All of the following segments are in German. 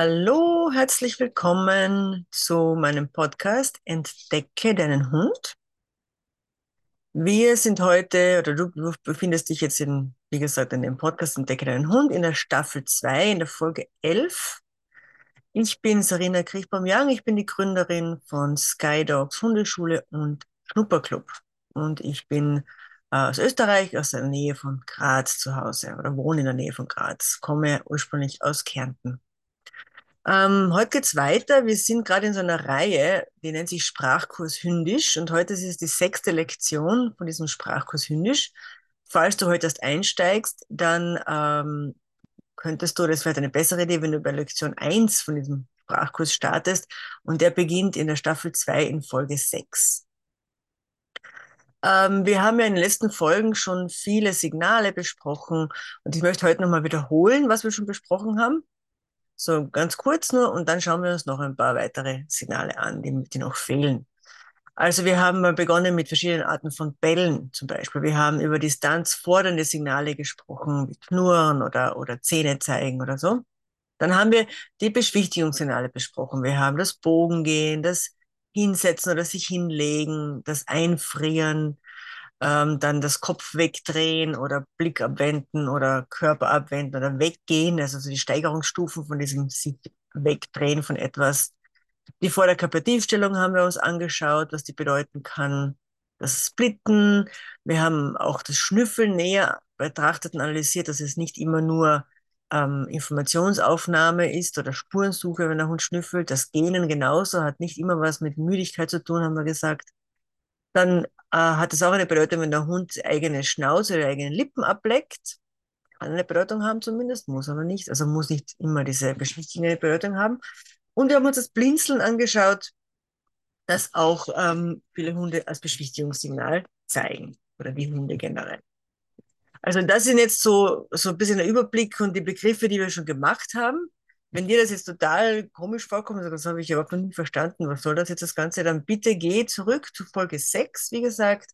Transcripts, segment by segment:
Hallo, herzlich willkommen zu meinem Podcast Entdecke deinen Hund. Wir sind heute, oder du, befindest dich jetzt in, wie gesagt, in dem Podcast Entdecke deinen Hund in der Staffel 2, in der Folge 11. Ich bin Sarina Kriechbaum-Young, ich bin die Gründerin von Skydogs Hundeschule und Schnupperclub. Und ich bin äh, aus Österreich, aus der Nähe von Graz zu Hause oder wohne in der Nähe von Graz, komme ursprünglich aus Kärnten. Ähm, heute geht's weiter. Wir sind gerade in so einer Reihe, die nennt sich Sprachkurs Hündisch. Und heute ist es die sechste Lektion von diesem Sprachkurs Hündisch. Falls du heute erst einsteigst, dann ähm, könntest du, das wäre eine bessere Idee, wenn du bei Lektion 1 von diesem Sprachkurs startest. Und der beginnt in der Staffel 2 in Folge 6. Ähm, wir haben ja in den letzten Folgen schon viele Signale besprochen. Und ich möchte heute nochmal wiederholen, was wir schon besprochen haben. So ganz kurz nur und dann schauen wir uns noch ein paar weitere Signale an, die, die noch fehlen. Also wir haben begonnen mit verschiedenen Arten von Bällen zum Beispiel. Wir haben über distanzfordernde Signale gesprochen, wie Knurren oder, oder Zähne zeigen oder so. Dann haben wir die Beschwichtigungssignale besprochen. Wir haben das Bogengehen, das Hinsetzen oder sich hinlegen, das Einfrieren, ähm, dann das Kopf wegdrehen oder Blick abwenden oder Körper abwenden oder weggehen, also so die Steigerungsstufen von diesem sich wegdrehen von etwas. Die Vorderkörpertiefstellung haben wir uns angeschaut, was die bedeuten kann. Das Splitten. Wir haben auch das Schnüffeln näher betrachtet und analysiert, dass es nicht immer nur ähm, Informationsaufnahme ist oder Spurensuche, wenn der Hund schnüffelt. Das Gähnen genauso hat nicht immer was mit Müdigkeit zu tun, haben wir gesagt. Dann hat es auch eine Bedeutung, wenn der Hund eigene Schnauze oder eigene Lippen ableckt. Kann eine Bedeutung haben zumindest, muss aber nicht. Also muss nicht immer diese beschwichtigende Bedeutung haben. Und wir haben uns das Blinzeln angeschaut, das auch ähm, viele Hunde als Beschwichtigungssignal zeigen. Oder die Hunde generell. Also das sind jetzt so, so ein bisschen der Überblick und die Begriffe, die wir schon gemacht haben. Wenn dir das jetzt total komisch vorkommt, das habe ich überhaupt noch nicht verstanden, was soll das jetzt das Ganze, dann bitte geh zurück zu Folge 6, wie gesagt,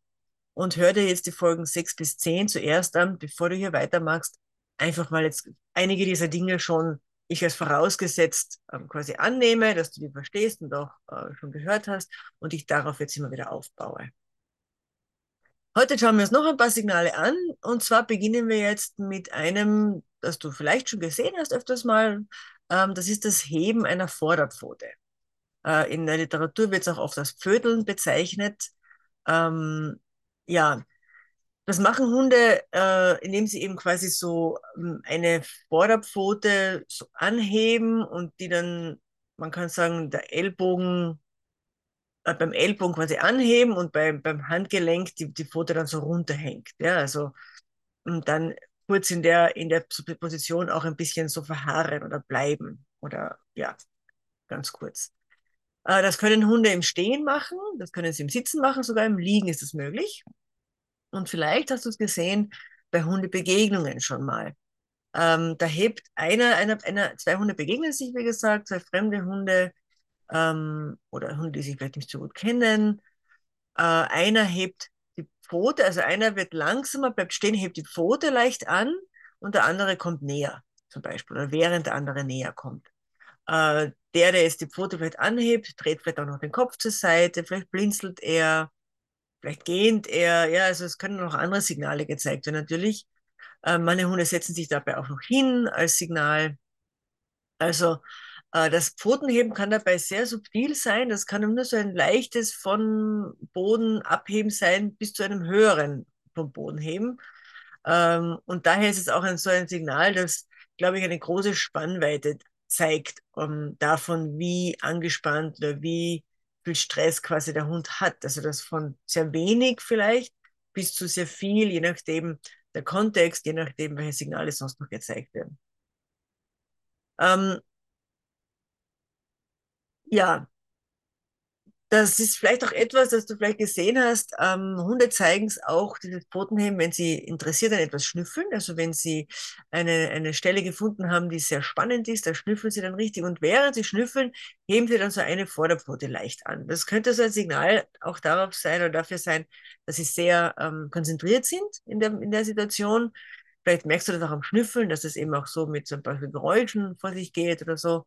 und hör dir jetzt die Folgen 6 bis 10 zuerst an, bevor du hier weitermachst. Einfach weil jetzt einige dieser Dinge schon ich als vorausgesetzt ähm, quasi annehme, dass du die verstehst und auch äh, schon gehört hast und ich darauf jetzt immer wieder aufbaue. Heute schauen wir uns noch ein paar Signale an und zwar beginnen wir jetzt mit einem, das du vielleicht schon gesehen hast öfters mal, ähm, das ist das Heben einer Vorderpfote. Äh, in der Literatur wird es auch oft als Pfödeln bezeichnet. Ähm, ja, das machen Hunde, äh, indem sie eben quasi so ähm, eine Vorderpfote so anheben und die dann, man kann sagen, der Ellbogen, äh, beim Ellbogen quasi anheben und beim, beim Handgelenk die, die Pfote dann so runterhängt. Ja, also, und dann kurz in der, in der Position auch ein bisschen so verharren oder bleiben. Oder ja, ganz kurz. Äh, das können Hunde im Stehen machen, das können sie im Sitzen machen, sogar im Liegen ist es möglich. Und vielleicht hast du es gesehen bei Hundebegegnungen schon mal. Ähm, da hebt einer, einer, einer, zwei Hunde begegnen sich, wie gesagt, zwei fremde Hunde ähm, oder Hunde, die sich vielleicht nicht so gut kennen. Äh, einer hebt Pfote, also einer wird langsamer, bleibt stehen, hebt die Pfote leicht an und der andere kommt näher, zum Beispiel, oder während der andere näher kommt. Äh, der, der jetzt die Pfote vielleicht anhebt, dreht vielleicht auch noch den Kopf zur Seite, vielleicht blinzelt er, vielleicht gähnt er, ja, also es können noch andere Signale gezeigt werden natürlich. Äh, meine Hunde setzen sich dabei auch noch hin als Signal. Also das Pfotenheben kann dabei sehr subtil sein. Das kann nur so ein leichtes von Boden abheben sein bis zu einem höheren vom Boden heben. Ähm, und daher ist es auch ein, so ein Signal, das, glaube ich, eine große Spannweite zeigt um, ähm, davon, wie angespannt oder wie viel Stress quasi der Hund hat. Also das von sehr wenig vielleicht bis zu sehr viel, je nachdem der Kontext, je nachdem, welche Signale sonst noch gezeigt werden. Ähm, ja, das ist vielleicht auch etwas, das du vielleicht gesehen hast. Ähm, Hunde zeigen es auch, dieses Pfotenheben, wenn sie interessiert an etwas schnüffeln. Also wenn sie eine, eine Stelle gefunden haben, die sehr spannend ist, da schnüffeln sie dann richtig. Und während sie schnüffeln, heben sie dann so eine Vorderpfote leicht an. Das könnte so ein Signal auch darauf sein oder dafür sein, dass sie sehr ähm, konzentriert sind in der, in der Situation. Vielleicht merkst du das auch am Schnüffeln, dass es eben auch so mit ein paar Geräuschen vor sich geht oder so.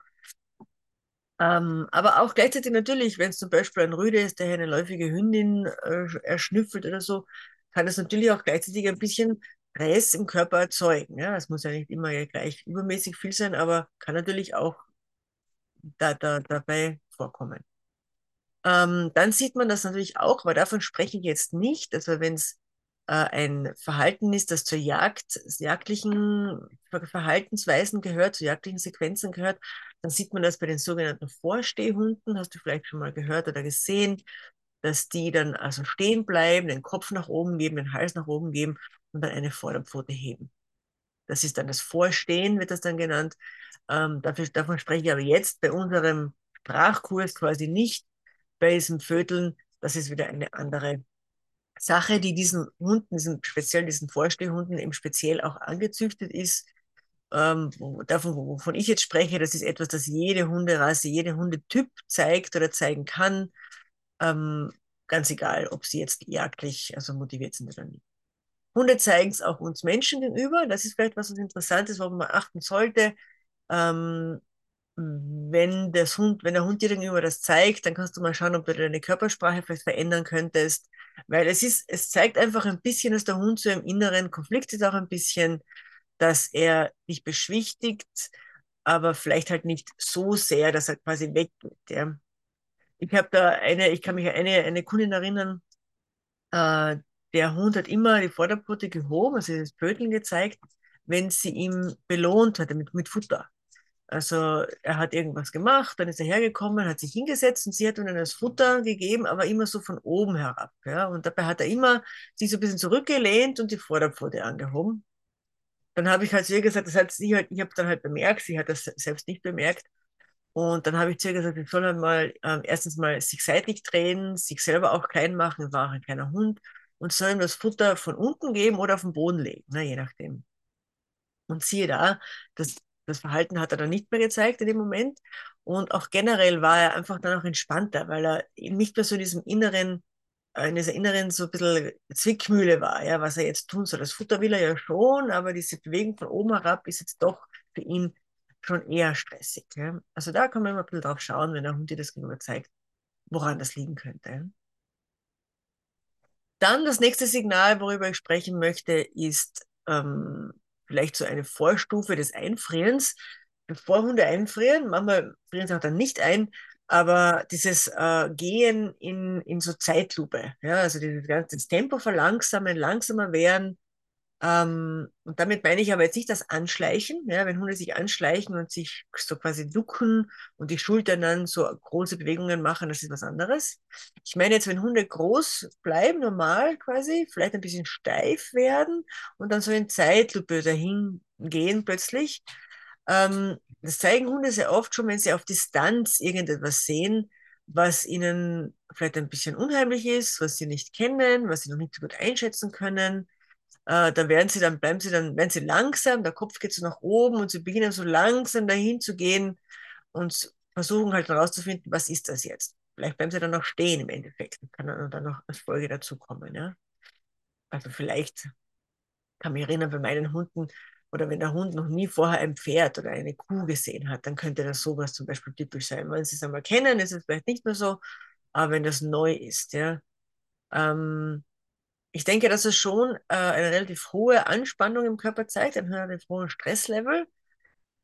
Ähm, aber auch gleichzeitig natürlich, wenn es zum Beispiel ein Rüde ist, der eine läufige Hündin äh, erschnüffelt oder so, kann es natürlich auch gleichzeitig ein bisschen Stress im Körper erzeugen. Ja, es muss ja nicht immer gleich übermäßig viel sein, aber kann natürlich auch da, da, dabei vorkommen. Ähm, dann sieht man das natürlich auch, aber davon spreche ich jetzt nicht. Also wenn es äh, ein Verhalten ist, das zur Jagd, jagdlichen Verhaltensweisen gehört, zu jagdlichen Sequenzen gehört, dann sieht man das bei den sogenannten Vorstehhunden, hast du vielleicht schon mal gehört oder gesehen, dass die dann also stehen bleiben, den Kopf nach oben geben, den Hals nach oben geben und dann eine Vorderpfote heben. Das ist dann das Vorstehen, wird das dann genannt. Ähm, dafür, davon spreche ich aber jetzt bei unserem Sprachkurs quasi nicht. Bei diesem Vöteln, das ist wieder eine andere Sache, die diesen Hunden, diesen, speziell diesen Vorstehhunden eben speziell auch angezüchtet ist. Ähm, davon, wovon ich jetzt spreche, das ist etwas, das jede Hunderasse, jeder Hundetyp zeigt oder zeigen kann. Ähm, ganz egal, ob sie jetzt jagdlich also motiviert sind oder nicht. Hunde zeigen es auch uns Menschen gegenüber. Das ist vielleicht was, was Interessantes, worauf man achten sollte. Ähm, wenn, das Hund, wenn der Hund dir gegenüber das zeigt, dann kannst du mal schauen, ob du deine Körpersprache vielleicht verändern könntest. Weil es ist, es zeigt einfach ein bisschen, dass der Hund so im inneren Konflikt ist, auch ein bisschen, dass er dich beschwichtigt, aber vielleicht halt nicht so sehr, dass er quasi weggeht. Ja. Ich habe da eine, ich kann mich an eine, eine Kundin erinnern, äh, der Hund hat immer die Vorderpfote gehoben, also das Pöteln gezeigt, wenn sie ihm belohnt hatte mit, mit Futter. Also er hat irgendwas gemacht, dann ist er hergekommen, hat sich hingesetzt und sie hat ihm dann das Futter gegeben, aber immer so von oben herab. Ja? Und dabei hat er immer sich so ein bisschen zurückgelehnt und die Vorderpfote angehoben. Dann habe ich halt zu ihr gesagt, das hat sie halt, ich habe dann halt bemerkt, sie hat das selbst nicht bemerkt. Und dann habe ich zu ihr gesagt, ich soll halt mal ähm, erstens mal sich seitlich drehen, sich selber auch klein machen, war auch ein kleiner Hund und soll ihm das Futter von unten geben oder auf den Boden legen, ne, je nachdem. Und siehe da, das, das Verhalten hat er dann nicht mehr gezeigt in dem Moment. Und auch generell war er einfach dann auch entspannter, weil er nicht mehr so in diesem inneren, in dieser inneren so ein bisschen Zwickmühle war, ja, was er jetzt tun soll. Das Futter will er ja schon, aber diese Bewegung von oben herab ist jetzt doch für ihn schon eher stressig. Ja. Also da kann man immer ein bisschen drauf schauen, wenn der Hund dir das gegenüber zeigt, woran das liegen könnte. Dann das nächste Signal, worüber ich sprechen möchte, ist ähm, vielleicht so eine Vorstufe des Einfrierens. Bevor Hunde einfrieren, manchmal frieren sie auch dann nicht ein, aber dieses äh, Gehen in, in so Zeitlupe, ja, also ganze das Tempo verlangsamen, langsamer werden, ähm, und damit meine ich aber jetzt nicht das Anschleichen, ja, wenn Hunde sich anschleichen und sich so quasi ducken und die Schultern dann so große Bewegungen machen, das ist was anderes. Ich meine jetzt, wenn Hunde groß bleiben, normal quasi, vielleicht ein bisschen steif werden und dann so in Zeitlupe dahin gehen plötzlich. Ähm, das zeigen Hunde sehr oft schon, wenn sie auf Distanz irgendetwas sehen, was ihnen vielleicht ein bisschen unheimlich ist, was sie nicht kennen, was sie noch nicht so gut einschätzen können äh, da werden sie dann, bleiben sie dann, werden sie langsam, der Kopf geht so nach oben und sie beginnen so langsam dahin zu gehen und versuchen halt herauszufinden, was ist das jetzt. Vielleicht bleiben sie dann noch stehen im Endeffekt. Kann dann, noch als Folge dazu kommen. Ja? Also vielleicht kann mich erinnern, bei meinen Hunden oder wenn der Hund noch nie vorher ein Pferd oder eine Kuh gesehen hat, dann könnte das sowas zum Beispiel typisch sein. Wenn sie es einmal kennen, ist es vielleicht nicht mehr so, aber wenn das neu ist, ja. Ähm, ich denke, dass es schon äh, eine relativ hohe Anspannung im Körper zeigt, ein relativ hohes Stresslevel.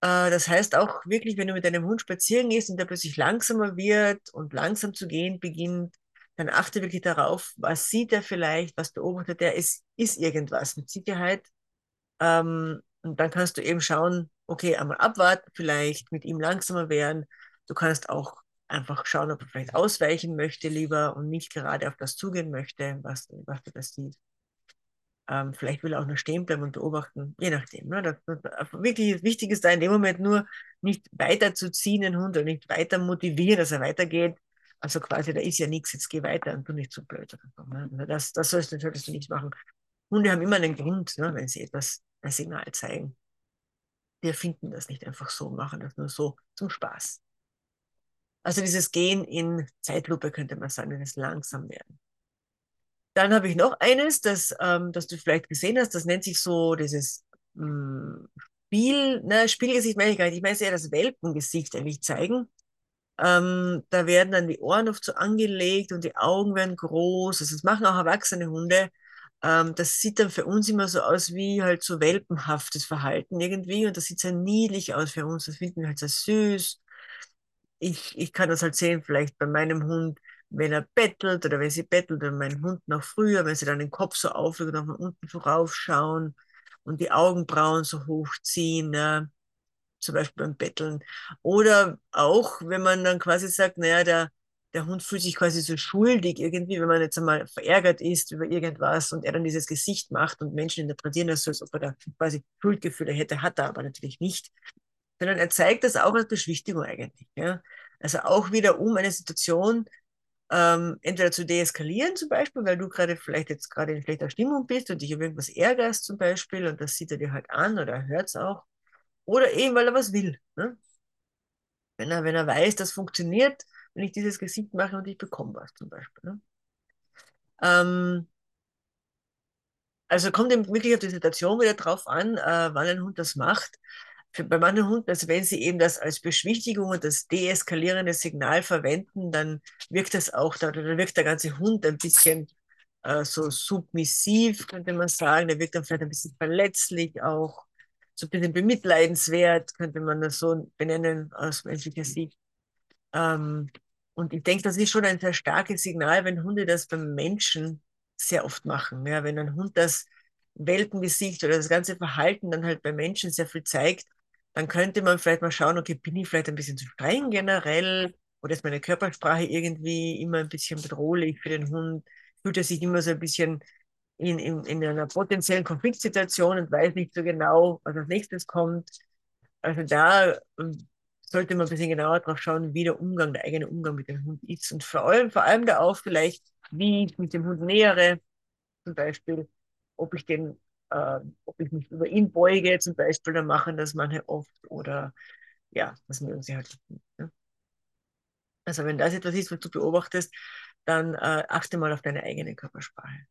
Äh, das heißt auch wirklich, wenn du mit deinem Hund spazieren gehst und der plötzlich langsamer wird und langsam zu gehen beginnt, dann achte wirklich darauf, was sieht er vielleicht, was beobachtet er, es ist irgendwas mit Sicherheit. Ähm, und dann kannst du eben schauen, okay, einmal abwarten, vielleicht mit ihm langsamer werden. Du kannst auch einfach schauen, ob er vielleicht ausweichen möchte lieber und nicht gerade auf das zugehen möchte, was, was du das siehst. Ähm, vielleicht will er auch nur stehen bleiben und beobachten, je nachdem. Ne? Das, das, wirklich wichtig ist da in dem Moment nur nicht weiterzuziehen, den Hund, und nicht weiter motivieren, dass er weitergeht. Also quasi, da ist ja nichts, jetzt geh weiter und du nicht zu blöd. Ne? Also das, das sollst, solltest du nicht machen. Hunde haben immer einen Grund, ne, wenn sie etwas, ein Signal zeigen. Wir finden das nicht einfach so, machen das nur so zum Spaß. Also dieses Gehen in Zeitlupe könnte man sagen, das langsam werden. Dann habe ich noch eines, das, ähm, das du vielleicht gesehen hast, das nennt sich so dieses mh, hm, Spiel, ne, Spielgesicht meine ich gar nicht, ich meine eher das Welpengesicht eigentlich zeigen. Ähm, da werden dann die Ohren oft so angelegt und die Augen werden groß. Also das machen auch erwachsene Hunde. Ähm, das sieht dann für uns immer so aus wie halt so welpenhaftes Verhalten irgendwie. Und das sieht sehr niedlich aus für uns. Das finden wir halt sehr süß. Ich, ich kann das halt sehen, vielleicht bei meinem Hund, wenn er bettelt oder wenn sie bettelt oder mein Hund noch früher, wenn sie dann den Kopf so auflegen und von unten so raufschauen und die Augenbrauen so hochziehen. Ja zum Beispiel beim Betteln. Oder auch, wenn man dann quasi sagt, naja, der, der Hund fühlt sich quasi so schuldig irgendwie, wenn man jetzt einmal verärgert ist über irgendwas und er dann dieses Gesicht macht und Menschen interpretieren das so, als ob er da quasi Schuldgefühle hätte, hat er aber natürlich nicht. Sondern er zeigt das auch als Beschwichtigung eigentlich. Ja? Also auch wieder um eine Situation ähm, entweder zu deeskalieren zum Beispiel, weil du gerade vielleicht jetzt gerade in schlechter Stimmung bist und dich über irgendwas ärgerst zum Beispiel und das sieht er dir halt an oder hört es auch oder eben, weil er was will. Ne? Wenn, er, wenn er weiß, das funktioniert, wenn ich dieses Gesicht mache und ich bekomme was zum Beispiel. Ne? Ähm, also kommt eben wirklich auf die Situation wieder drauf an, äh, wann ein Hund das macht. Für, bei manchen Hunden, also wenn sie eben das als Beschwichtigung und das deeskalierende Signal verwenden, dann wirkt das auch, dann wirkt der ganze Hund ein bisschen äh, so submissiv, könnte man sagen. Der wirkt dann vielleicht ein bisschen verletzlich auch so ein bisschen bemitleidenswert, könnte man das so benennen aus menschlicher Sicht. Ähm, und ich denke, das ist schon ein sehr starkes Signal, wenn Hunde das beim Menschen sehr oft machen. Ja, wenn ein Hund das Weltengesicht oder das ganze Verhalten dann halt bei Menschen sehr viel zeigt, dann könnte man vielleicht mal schauen, okay, bin ich vielleicht ein bisschen zu streng generell oder ist meine Körpersprache irgendwie immer ein bisschen bedrohlich für den Hund? Fühlt er sich immer so ein bisschen in, in, in einer potenziellen Konfliktsituation und weiß nicht so genau, was als nächstes kommt. Also da ähm, sollte man ein bisschen genauer drauf schauen, wie der Umgang, der eigene Umgang mit dem Hund ist. Und vor allem, vor allem da auch vielleicht, wie ich mit dem Hund nähere, zum Beispiel, ob ich den, äh, ob ich mich über ihn beuge, zum Beispiel, dann machen das manche oft oder ja, das mögen sie halt nicht. Ne? Also wenn das etwas ist, was du beobachtest, dann äh, achte mal auf deine eigene Körpersprache.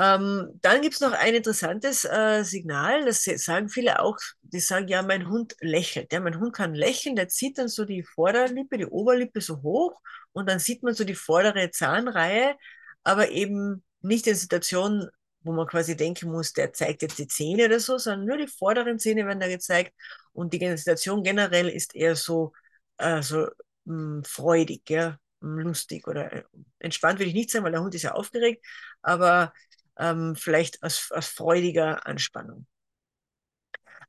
Ähm, dann gibt es noch ein interessantes äh, Signal, das sagen viele auch, die sagen, ja, mein Hund lächelt. Ja, mein Hund kann lächeln, der zieht dann so die Vorderlippe, die Oberlippe so hoch und dann sieht man so die vordere Zahnreihe, aber eben nicht in Situationen, wo man quasi denken muss, der zeigt jetzt die Zähne oder so, sondern nur die vorderen Zähne werden da gezeigt und die Situation generell ist eher so, äh, so mh, hm, freudig, ja, hm, lustig oder äh, entspannt würde ich nicht sagen, weil der Hund ist ja aufgeregt, aber ähm, vielleicht aus, aus freudiger Anspannung.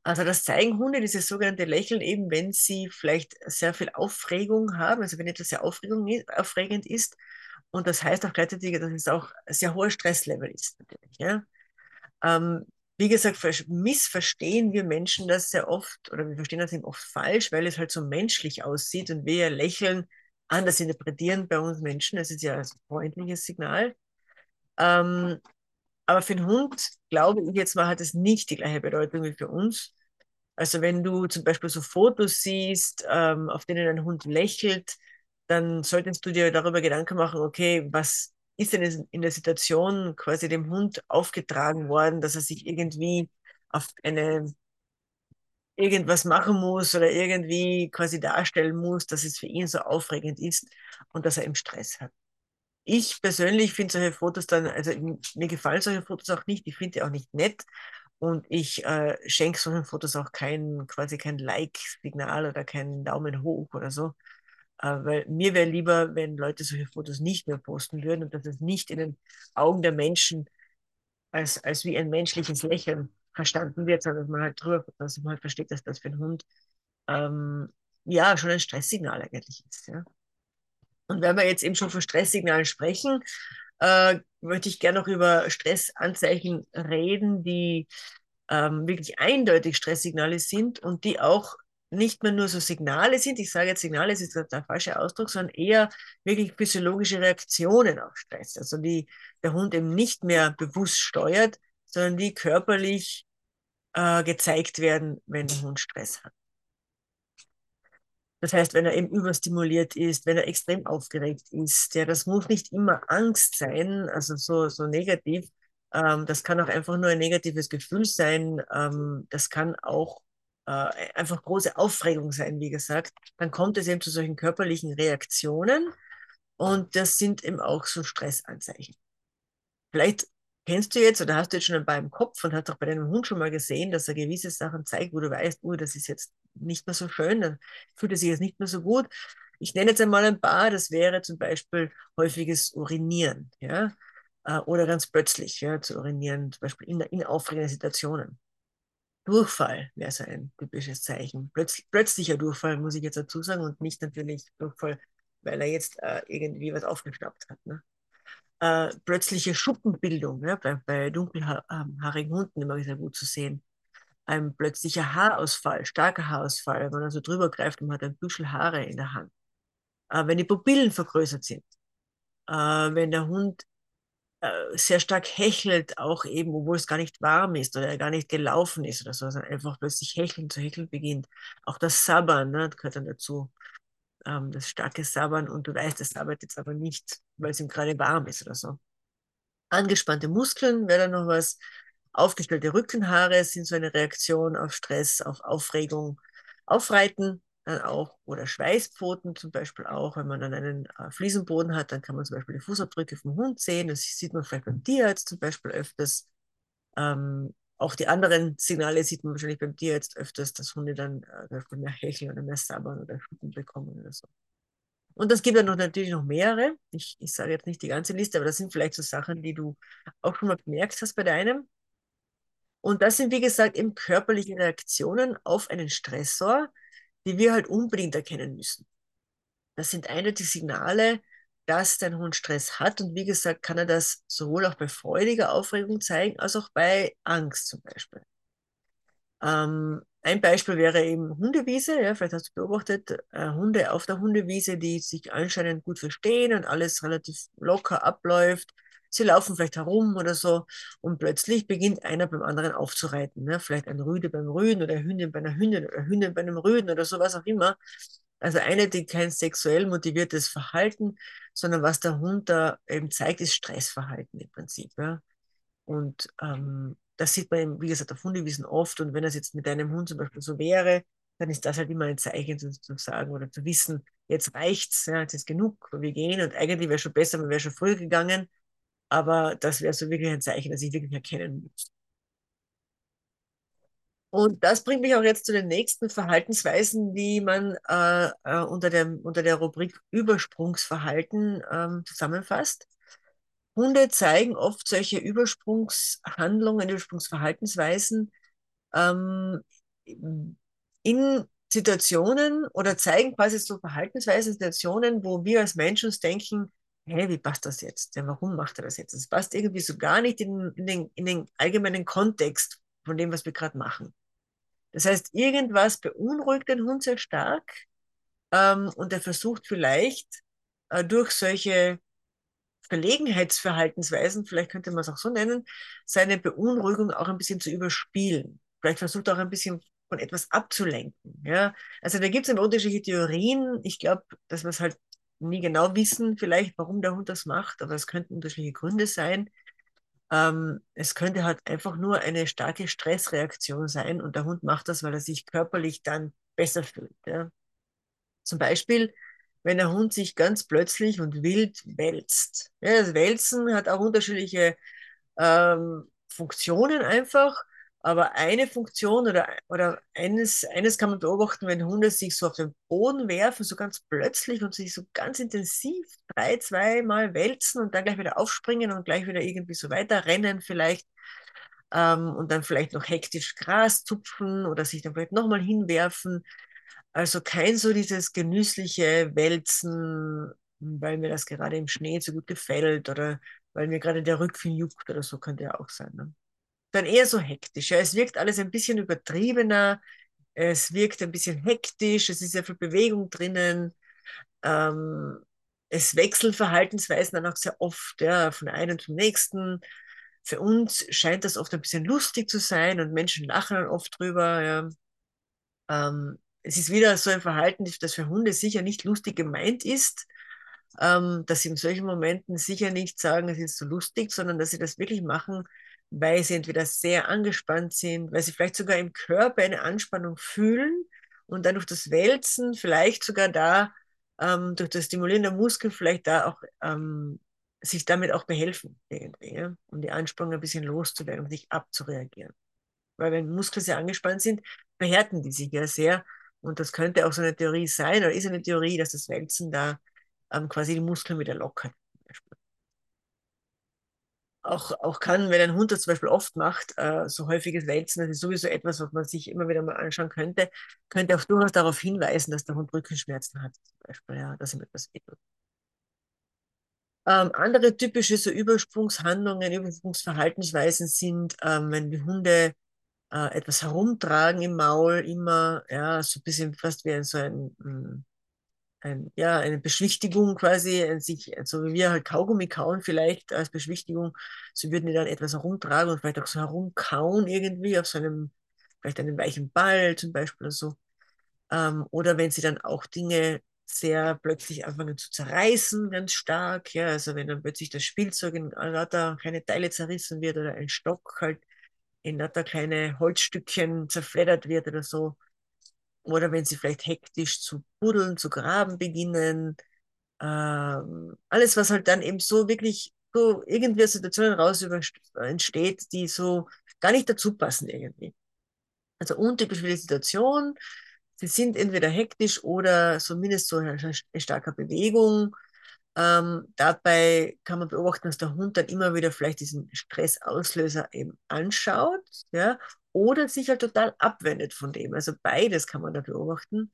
Also das zeigen Hunde, dieses sogenannte Lächeln, eben wenn sie vielleicht sehr viel Aufregung haben, also wenn etwas sehr aufregend ist. Und das heißt auch gleichzeitig, dass es auch sehr hoher Stresslevel ist. Natürlich, ja? Ähm, wie gesagt, missverstehen wir Menschen das sehr oft oder wir verstehen das eben oft falsch, weil es halt so menschlich aussieht und wir lächeln anders interpretieren bei uns Menschen. Das ist ja ein freundliches Signal. Ähm, aber für den Hund, glaube ich jetzt mal, hat es nicht die gleiche Bedeutung wie für uns. Also wenn du zum Beispiel so Fotos siehst, ähm, auf denen ein Hund lächelt, dann solltest du dir darüber Gedanken machen, okay, was ist denn in der Situation quasi dem Hund aufgetragen worden, dass er sich irgendwie auf eine irgendwas machen muss oder irgendwie quasi darstellen muss, dass es für ihn so aufregend ist und dass er im Stress hat ich persönlich finde solche Fotos dann, also mir gefallen solche Fotos auch nicht, ich finde die auch nicht nett und ich äh, schenke solchen Fotos auch kein, quasi kein Like-Signal oder keinen Daumen hoch oder so. Äh, weil mir wäre lieber, wenn Leute solche Fotos nicht mehr posten würden und dass es nicht in den Augen der Menschen als, als wie ein menschliches Lächeln verstanden wird, sondern dass man halt drüber, dass man halt versteht, dass das für einen Hund ähm, ja schon ein Stresssignal eigentlich ist. Ja. Und wenn wir jetzt eben schon von Stresssignalen sprechen, äh, möchte ich gerne noch über Stressanzeichen reden, die ähm, wirklich eindeutig Stresssignale sind und die auch nicht mehr nur so Signale sind, ich sage jetzt Signale, das ist der falsche Ausdruck, sondern eher wirklich physiologische Reaktionen auf Stress. Also die der Hund eben nicht mehr bewusst steuert, sondern die körperlich äh, gezeigt werden, wenn der Hund Stress hat. Das heißt, wenn er eben überstimuliert ist, wenn er extrem aufgeregt ist, ja, das muss nicht immer Angst sein, also so, so negativ. Ähm, das kann auch einfach nur ein negatives Gefühl sein. Ähm, das kann auch äh, einfach große Aufregung sein, wie gesagt, dann kommt es eben zu solchen körperlichen Reaktionen und das sind eben auch so Stressanzeichen. Vielleicht kennst du jetzt oder hast du jetzt schon ein paar im Kopf und hast auch bei deinem Hund schon mal gesehen, dass er gewisse Sachen zeigt, wo du weißt, oh, das ist jetzt nicht mehr so schön, dann fühlt er sich jetzt nicht mehr so gut. Ich nenne jetzt einmal ein paar, das wäre zum Beispiel häufiges Urinieren, ja, äh, oder ganz plötzlich, ja, zu urinieren, zum Beispiel in, in aufregenden Situationen. Durchfall wäre so ein typisches Zeichen. Plötz, plötzlicher Durchfall, muss ich jetzt dazu sagen, und nicht natürlich Durchfall, weil er jetzt äh, irgendwie was aufgeschnappt hat. Ne? Äh, plötzliche Schuppenbildung ne? bei, bei dunkelhaarigen Hunden immer sehr gut zu sehen. Ein plötzlicher Haarausfall, starker Haarausfall, wenn man also drüber greift und hat ein Büschel Haare in der Hand. Äh, wenn die Pupillen vergrößert sind, äh, wenn der Hund äh, sehr stark hechelt, auch eben, obwohl es gar nicht warm ist oder er gar nicht gelaufen ist oder so, sondern einfach plötzlich hecheln zu hecheln beginnt. Auch das Sabbern ne, gehört dann dazu. Ähm, das starke Sabbern und du weißt, es sabbert jetzt aber nicht, weil es ihm gerade warm ist oder so. Angespannte Muskeln wäre dann noch was. Aufgestellte Rückenhaare sind so eine Reaktion auf Stress, auf Aufregung. Aufreiten dann auch, oder Schweißpfoten zum Beispiel auch, wenn man dann einen äh, Fliesenboden hat, dann kann man zum Beispiel die Fußabdrücke vom Hund sehen. Das sieht man vielleicht beim Tierarzt zum Beispiel öfters. Ähm, auch die anderen Signale sieht man wahrscheinlich beim Tierarzt öfters, dass Hunde dann äh, mehr hecheln oder mehr sabbern oder Schuppen bekommen oder so. Und das gibt dann noch natürlich noch mehrere. Ich, ich sage jetzt nicht die ganze Liste, aber das sind vielleicht so Sachen, die du auch schon mal bemerkt hast bei deinem. Und das sind, wie gesagt, eben körperliche Reaktionen auf einen Stressor, die wir halt unbedingt erkennen müssen. Das sind eindeutig Signale, dass dein Hund Stress hat. Und wie gesagt, kann er das sowohl auch bei freudiger Aufregung zeigen, als auch bei Angst zum Beispiel. Ähm, ein Beispiel wäre eben Hundewiese. Ja, vielleicht hast du beobachtet, äh, Hunde auf der Hundewiese, die sich anscheinend gut verstehen und alles relativ locker abläuft. Sie laufen vielleicht herum oder so und plötzlich beginnt einer beim anderen aufzureiten. Ne? Vielleicht ein Rüde beim Rüden oder Hündin bei einer Hündin oder Hündin bei einem Rüden oder so, was auch immer. Also eine, die kein sexuell motiviertes Verhalten, sondern was der Hund da eben zeigt, ist Stressverhalten im Prinzip. Ja? Und ähm, das sieht man, eben, wie gesagt, auf Hundewiesen oft. Und wenn das jetzt mit deinem Hund zum Beispiel so wäre, dann ist das halt immer ein Zeichen zu, zu sagen oder zu wissen, jetzt reicht's, ja, jetzt ist genug, wir gehen. Und eigentlich wäre schon besser, man wäre schon früher gegangen. Aber das wäre so wirklich ein Zeichen, das ich wirklich erkennen muss. Und das bringt mich auch jetzt zu den nächsten Verhaltensweisen, die man äh, äh, unter, dem, unter der Rubrik Übersprungsverhalten ähm, zusammenfasst. Hunde zeigen oft solche Übersprungshandlungen, Übersprungsverhaltensweisen ähm, in Situationen oder zeigen quasi so Verhaltensweisen, Situationen, wo wir als Menschen uns denken, hey, wie passt das jetzt? Ja, warum macht er das jetzt? Das passt irgendwie so gar nicht in, in, den, in den allgemeinen Kontext von dem, was wir gerade machen. Das heißt, irgendwas beunruhigt den Hund sehr stark ähm, und er versucht vielleicht äh, durch solche Verlegenheitsverhaltensweisen, vielleicht könnte man es auch so nennen, seine Beunruhigung auch ein bisschen zu überspielen. Vielleicht versucht er auch ein bisschen von etwas abzulenken. Ja? Also da gibt es unterschiedliche Theorien. Ich glaube, dass wir es halt nie genau wissen, vielleicht, warum der Hund das macht, aber es könnten unterschiedliche Gründe sein. Ähm, es könnte halt einfach nur eine starke Stressreaktion sein und der Hund macht das, weil er sich körperlich dann besser fühlt. Ja. Zum Beispiel, wenn der Hund sich ganz plötzlich und wild wälzt. Ja, das Wälzen hat auch unterschiedliche ähm, Funktionen einfach. Aber eine Funktion oder, oder eines, eines kann man beobachten, wenn Hunde sich so auf den Boden werfen, so ganz plötzlich und sich so ganz intensiv drei, zweimal wälzen und dann gleich wieder aufspringen und gleich wieder irgendwie so weiter rennen vielleicht ähm, und dann vielleicht noch hektisch Gras zupfen oder sich dann vielleicht nochmal hinwerfen. Also kein so dieses genüssliche Wälzen, weil mir das gerade im Schnee so gut gefällt oder weil mir gerade der Rücken juckt oder so könnte ja auch sein. Ne? Dann eher so hektisch. Ja. Es wirkt alles ein bisschen übertriebener, es wirkt ein bisschen hektisch, es ist sehr viel Bewegung drinnen. Ähm, es wechseln Verhaltensweisen dann auch sehr oft, ja, von einem zum nächsten. Für uns scheint das oft ein bisschen lustig zu sein und Menschen lachen dann oft drüber. Ja. Ähm, es ist wieder so ein Verhalten, das für Hunde sicher nicht lustig gemeint ist, ähm, dass sie in solchen Momenten sicher nicht sagen, es ist so lustig, sondern dass sie das wirklich machen, weil sie entweder sehr angespannt sind, weil sie vielleicht sogar im Körper eine Anspannung fühlen und dann durch das Wälzen vielleicht sogar da ähm, durch das Stimulieren der Muskeln vielleicht da auch ähm, sich damit auch behelfen irgendwie, ja? um die Anspannung ein bisschen loszuwerden, um sich abzureagieren. Weil wenn Muskeln sehr angespannt sind, verhärten die sich ja sehr und das könnte auch so eine Theorie sein oder ist eine Theorie, dass das Wälzen da ähm, quasi die Muskeln wieder lockert. Auch, auch kann, wenn ein Hund das zum Beispiel oft macht, äh, so häufiges Wälzen, das ist sowieso etwas, was man sich immer wieder mal anschauen könnte, könnte auch durchaus darauf hinweisen, dass der Hund Rückenschmerzen hat, zum Beispiel, ja, dass ihm etwas wehtut. Ähm, andere typische so Übersprungshandlungen, Übersprungsverhaltensweisen sind, ähm, wenn die Hunde äh, etwas herumtragen im Maul, immer, ja, so ein bisschen fast wie ein, so ein, mm, ein, ja, eine Beschwichtigung quasi, sich, so wie wir halt Kaugummi kauen vielleicht als Beschwichtigung, so würden die dann etwas herumtragen und vielleicht auch so herumkauen irgendwie auf so einem, vielleicht einem weichen Ball zum Beispiel oder so. Ähm, oder wenn sie dann auch Dinge sehr plötzlich anfangen zu zerreißen, ganz stark, ja, also wenn dann plötzlich das Spielzeug in lauter kleine Teile zerrissen wird oder ein Stock halt in lauter kleine Holzstückchen zerfleddert wird oder so. Oder wenn sie vielleicht hektisch zu buddeln, zu graben beginnen. Ähm, alles, was halt dann eben so wirklich so irgendwie aus Situationen raus entsteht, die so gar nicht dazu passen irgendwie. Also untypisch für die Situation. Sie sind entweder hektisch oder zumindest so eine starke Bewegung ähm, dabei kann man beobachten, dass der Hund dann immer wieder vielleicht diesen Stressauslöser eben anschaut, ja, oder sich halt total abwendet von dem. Also beides kann man da beobachten.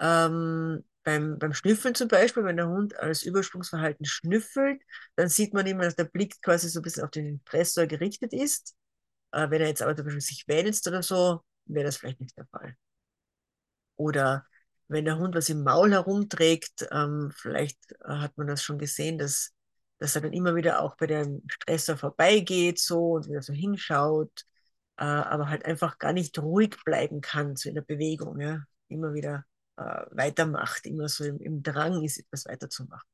Ähm, beim, beim Schnüffeln zum Beispiel, wenn der Hund als Übersprungsverhalten schnüffelt, dann sieht man immer, dass der Blick quasi so ein bisschen auf den Stressor gerichtet ist. Äh, wenn er jetzt aber zum Beispiel sich wälzt oder so, wäre das vielleicht nicht der Fall. Oder wenn der Hund was im Maul herumträgt, ähm, vielleicht äh, hat man das schon gesehen, dass, dass er dann immer wieder auch bei dem Stressor vorbeigeht so und wieder so hinschaut, äh, aber halt einfach gar nicht ruhig bleiben kann, so in der Bewegung, ja, immer wieder äh, weitermacht, immer so im, im Drang ist, etwas weiterzumachen.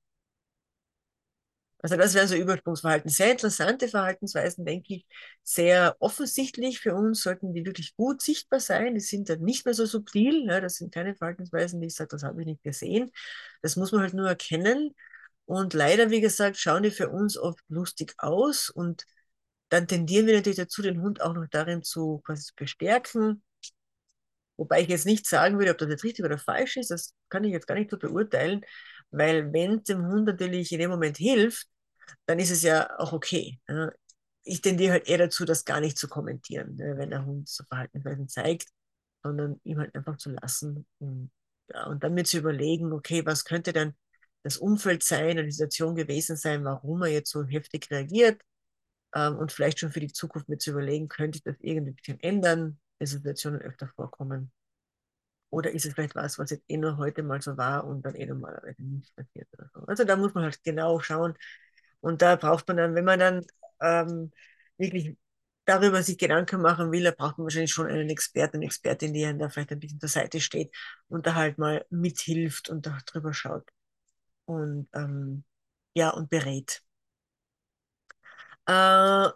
Also das wären so Übersprungsverhalten. Sehr interessante Verhaltensweisen, denke ich. Sehr offensichtlich für uns sollten die wirklich gut sichtbar sein. Die sind dann nicht mehr so subtil. Ja, das sind keine Verhaltensweisen, die ich sage, das habe ich nicht gesehen. Das muss man halt nur erkennen. Und leider, wie gesagt, schauen die für uns oft lustig aus. Und dann tendieren wir natürlich dazu, den Hund auch noch darin zu, quasi zu bestärken. Wobei ich jetzt nicht sagen würde, ob das jetzt richtig oder falsch ist. Das kann ich jetzt gar nicht so beurteilen. Weil wenn dem Hund natürlich in dem Moment hilft, dann ist es ja auch okay. Ich tendiere halt eher dazu, das gar nicht zu kommentieren, ne, wenn der Hund so Verhaltensweisen zeigt, sondern ihm halt einfach zu lassen und, ja, und dann mir zu überlegen, okay, was könnte denn das Umfeld sein oder die Situation gewesen sein, warum er jetzt so heftig reagiert ähm, und vielleicht schon für die Zukunft mir zu überlegen, könnte ich das irgendwie ein bisschen ändern, wenn Situationen öfter vorkommen. Oder ist es vielleicht was, was jetzt eh nur heute mal so war und dann eh normalerweise nicht passiert oder so. Also da muss man halt genau schauen. Und da braucht man dann, wenn man dann ähm, wirklich darüber sich Gedanken machen will, da braucht man wahrscheinlich schon einen Experten, eine Expertin, die einem da vielleicht ein bisschen zur Seite steht und da halt mal mithilft und da drüber schaut. Und ähm, ja, und berät. Äh,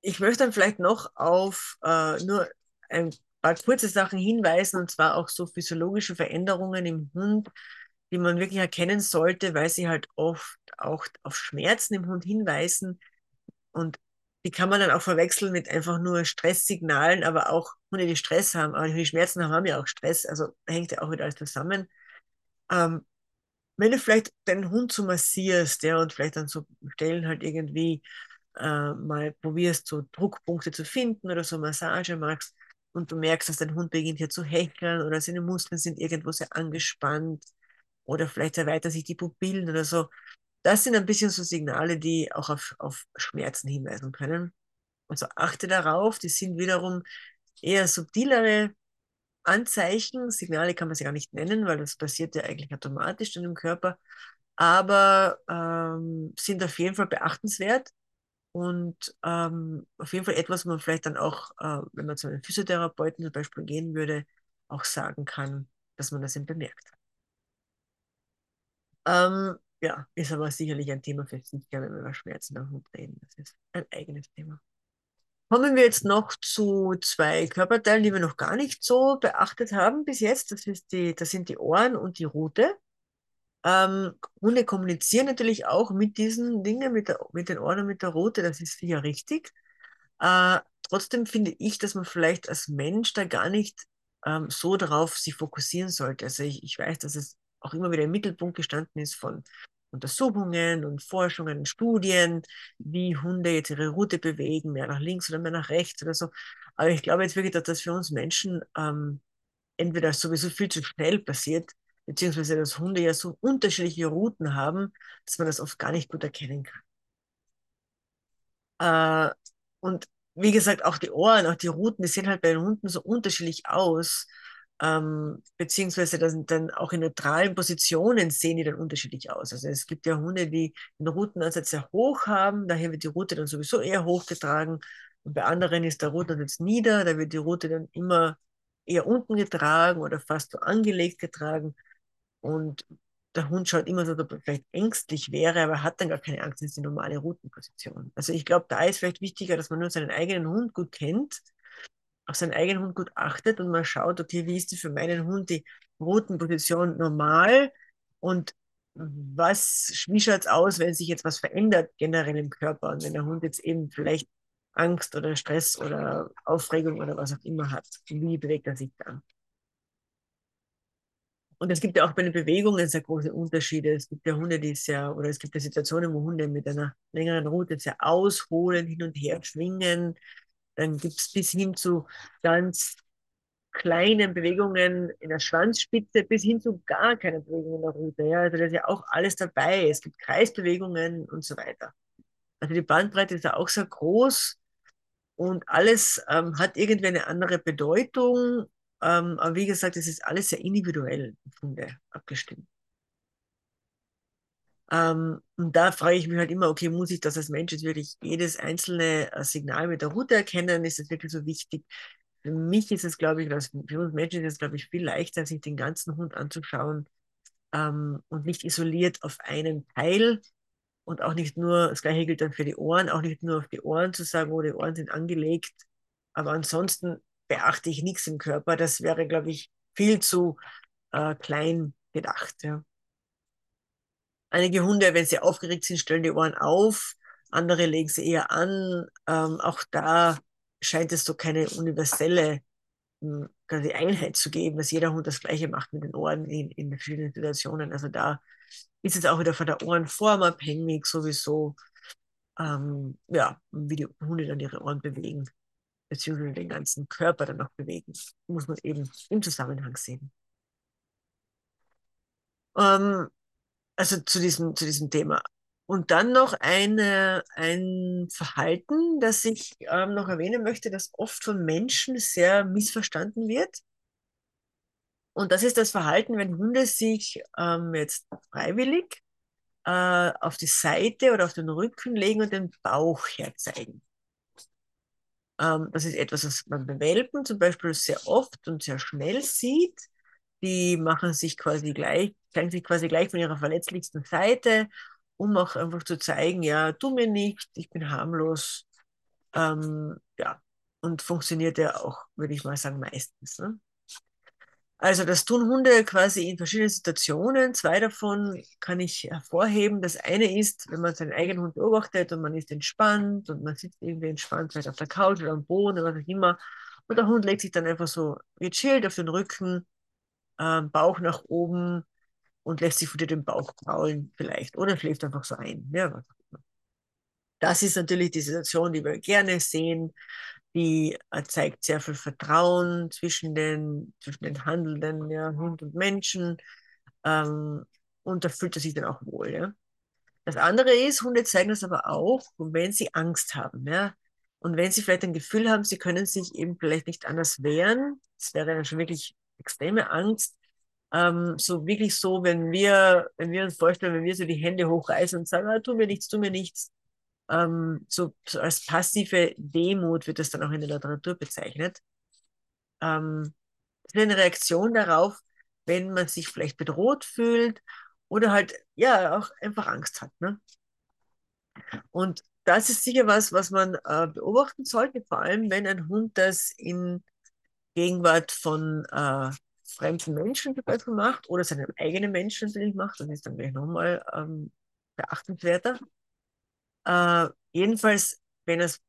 ich möchte dann vielleicht noch auf äh, nur ein paar kurze Sachen hinweisen, und zwar auch so physiologische Veränderungen im Hund, die man wirklich erkennen sollte, weil sie halt oft auch auf Schmerzen im Hund hinweisen. Und die kann man dann auch verwechseln mit einfach nur Stresssignalen, aber auch Hunde, die Stress haben, aber die Schmerzen haben, haben ja auch Stress, also hängt ja auch wieder alles zusammen. Ähm, wenn du vielleicht deinen Hund so massierst, ja, und vielleicht an so Stellen halt irgendwie äh, mal probierst, so Druckpunkte zu finden oder so Massage machst, und du merkst, dass dein Hund beginnt hier zu hecheln oder seine Muskeln sind irgendwo sehr angespannt oder vielleicht erweitern sich die Pupillen oder so. Das sind ein bisschen so Signale, die auch auf, auf Schmerzen hinweisen können. Also achte darauf, die sind wiederum eher subtilere Anzeichen. Signale kann man sie gar nicht nennen, weil das passiert ja eigentlich automatisch in dem Körper, aber ähm, sind auf jeden Fall beachtenswert und ähm, auf jeden Fall etwas, wo man vielleicht dann auch, äh, wenn man zu einem Physiotherapeuten zum Beispiel gehen würde, auch sagen kann, dass man das eben bemerkt hat. Ähm, ja, ist aber sicherlich ein Thema für sich, wenn wir über Schmerzen am Hund reden. Das ist ein eigenes Thema. Kommen wir jetzt noch zu zwei Körperteilen, die wir noch gar nicht so beachtet haben bis jetzt. Das, ist die, das sind die Ohren und die Rute. Ähm, Hunde kommunizieren natürlich auch mit diesen Dingen, mit, der, mit den Ohren und mit der Rute, das ist sicher richtig. Äh, trotzdem finde ich, dass man vielleicht als Mensch da gar nicht ähm, so darauf sich fokussieren sollte. Also ich, ich weiß, dass es auch immer wieder im Mittelpunkt gestanden ist von Untersuchungen und Forschungen und Studien, wie Hunde jetzt ihre Route bewegen, mehr nach links oder mehr nach rechts oder so. Aber ich glaube jetzt wirklich, dass das für uns Menschen ähm, entweder sowieso viel zu schnell passiert, beziehungsweise dass Hunde ja so unterschiedliche Routen haben, dass man das oft gar nicht gut erkennen kann. Äh, und wie gesagt, auch die Ohren, auch die Routen, die sehen halt bei den Hunden so unterschiedlich aus. Ähm, beziehungsweise dann, dann auch in neutralen Positionen sehen die dann unterschiedlich aus. Also es gibt ja Hunde, die den Routenansatz sehr hoch haben, daher wird die Route dann sowieso eher hochgetragen. Und bei anderen ist der Routenansatz nieder, da wird die Route dann immer eher unten getragen oder fast so angelegt getragen. Und der Hund schaut immer so, dass er vielleicht ängstlich wäre, aber hat dann gar keine Angst, das ist die normale Routenposition. Also ich glaube, da ist vielleicht wichtiger, dass man nur seinen eigenen Hund gut kennt, auf seinen eigenen Hund gut achtet und mal schaut, okay, wie ist die für meinen Hund die Routenposition normal und was, wie schaut es aus, wenn sich jetzt was verändert generell im Körper und wenn der Hund jetzt eben vielleicht Angst oder Stress oder Aufregung oder was auch immer hat, wie bewegt er sich dann? Und es gibt ja auch bei den Bewegungen sehr große Unterschiede. Es gibt ja Hunde, die sehr, oder es gibt ja Situationen, wo Hunde mit einer längeren Route sehr ausholen, hin und her schwingen. Dann gibt es bis hin zu ganz kleinen Bewegungen in der Schwanzspitze bis hin zu gar keine Bewegung in der Route. Ja, also da ist ja auch alles dabei. Es gibt Kreisbewegungen und so weiter. Also die Bandbreite ist ja auch sehr groß und alles ähm, hat irgendwie eine andere Bedeutung ähm, aber wie gesagt, es ist alles sehr individuell im Grunde abgestimmt. Ähm, und da frage ich mich halt immer, okay, muss ich das als Mensch jetzt wirklich jedes einzelne äh, Signal mit der Route erkennen? Ist das wirklich so wichtig? Für mich ist es, glaube ich, für uns Menschen ist es, glaube ich, viel leichter, sich den ganzen Hund anzuschauen ähm, und nicht isoliert auf einen Teil und auch nicht nur, das gleiche gilt dann für die Ohren, auch nicht nur auf die Ohren zu sagen, wo oh, die Ohren sind angelegt, aber ansonsten beachte ich nichts im Körper. Das wäre, glaube ich, viel zu äh, klein gedacht. Ja. Einige Hunde, wenn sie aufgeregt sind, stellen die Ohren auf, andere legen sie eher an. Ähm, auch da scheint es so keine universelle hm, quasi Einheit zu geben, dass jeder Hund das Gleiche macht mit den Ohren in, in verschiedenen Situationen. Also da ist es auch wieder von der Ohrenform abhängig, sowieso, ähm, ja, wie die Hunde dann ihre Ohren bewegen beziehungsweise den ganzen Körper dann noch bewegen. Muss man eben im Zusammenhang sehen. Ähm, also zu diesem, zu diesem Thema. Und dann noch eine, ein Verhalten, das ich ähm, noch erwähnen möchte, das oft von Menschen sehr missverstanden wird. Und das ist das Verhalten, wenn Hunde sich ähm, jetzt freiwillig äh, auf die Seite oder auf den Rücken legen und den Bauch herzeigen. Ähm, das ist etwas, was man bei Welpen zum Beispiel sehr oft und sehr schnell sieht. Die machen sich quasi gleich, zeigen sich quasi gleich von ihrer verletzlichsten Seite, um auch einfach zu zeigen, ja, tu mir nichts, ich bin harmlos. Ähm, ja, und funktioniert ja auch, würde ich mal sagen, meistens. Ne? Also das tun Hunde quasi in verschiedenen Situationen. Zwei davon kann ich hervorheben. Das eine ist, wenn man seinen eigenen Hund beobachtet und man ist entspannt und man sitzt irgendwie entspannt, vielleicht auf der Couch oder am Boden oder was auch immer. Und der Hund legt sich dann einfach so gechillt auf den Rücken, äh, Bauch nach oben und lässt sich wieder den Bauch kraulen vielleicht oder schläft einfach so ein. Ja, was auch immer. Das ist natürlich die Situation, die wir gerne sehen die äh, zeigt sehr viel Vertrauen zwischen den, zwischen den Handelnden, ja, Hund und Menschen. Ähm, und da fühlt er sich dann auch wohl. Ja. Das andere ist, Hunde zeigen das aber auch, wenn sie Angst haben. Ja. Und wenn sie vielleicht ein Gefühl haben, sie können sich eben vielleicht nicht anders wehren, das wäre dann schon wirklich extreme Angst. Ähm, so wirklich so, wenn wir, wenn wir uns vorstellen, wenn wir so die Hände hochreißen und sagen, ah, tu mir nichts, tu mir nichts, ähm, so, so, als passive Demut wird das dann auch in der Literatur bezeichnet. Ähm, eine Reaktion darauf, wenn man sich vielleicht bedroht fühlt oder halt, ja, auch einfach Angst hat. Ne? Und das ist sicher was, was man äh, beobachten sollte, vor allem wenn ein Hund das in Gegenwart von äh, fremden Menschen zum Beispiel macht oder seinem eigenen Menschen natürlich macht, das ist dann gleich nochmal ähm, beachtenswerter. Äh, jedenfalls, wenn es,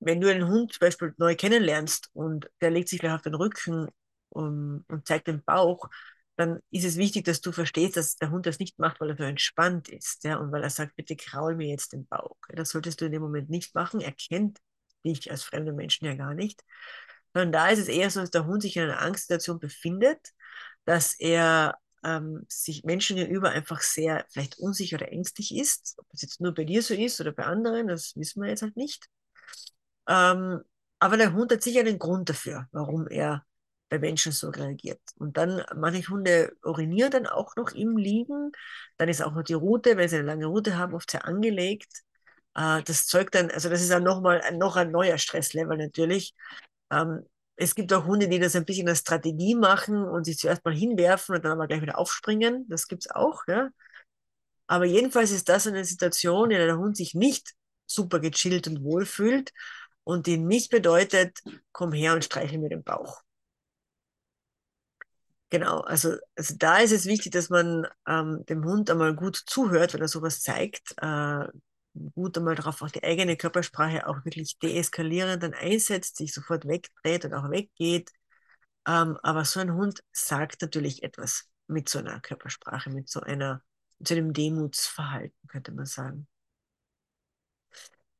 wenn du einen Hund zum Beispiel neu kennenlernst und der legt sich gleich auf den Rücken und, und zeigt den Bauch, dann ist es wichtig, dass du verstehst, dass der Hund das nicht macht, weil er so entspannt ist, ja, und weil er sagt, bitte kraul mir jetzt den Bauch. Das solltest du in dem Moment nicht machen. Er kennt dich als fremder Menschen ja gar nicht. Sondern da ist es eher so, dass der Hund sich in einer Angstsituation befindet, dass er ähm, sich Menschen gegenüber einfach sehr vielleicht unsicher oder ängstlich ist. Ob das jetzt nur bei dir so ist oder bei anderen, das wissen wir jetzt halt nicht. Ähm, aber der Hund hat sicher einen Grund dafür, warum er bei Menschen so reagiert. Und dann, manche Hunde urinieren dann auch noch im Liegen. Dann ist auch noch die Rute, wenn sie eine lange Rute haben, oft sehr angelegt. Äh, das zeugt dann, also das ist dann nochmal noch ein neuer Stresslevel natürlich. Ähm, es gibt auch Hunde, die das ein bisschen als Strategie machen und sich zuerst mal hinwerfen und dann aber gleich wieder aufspringen. Das gibt es auch, ja. Aber jedenfalls ist das eine Situation, in der der Hund sich nicht super gechillt und wohl fühlt und die nicht bedeutet, komm her und streichel mir den Bauch. Genau, also, also da ist es wichtig, dass man ähm, dem Hund einmal gut zuhört, wenn er sowas zeigt, äh, gut einmal darauf auch die eigene Körpersprache auch wirklich deeskalierend dann einsetzt, sich sofort wegdreht und auch weggeht. Ähm, aber so ein Hund sagt natürlich etwas mit so einer Körpersprache, mit so einer, mit so einem Demutsverhalten, könnte man sagen.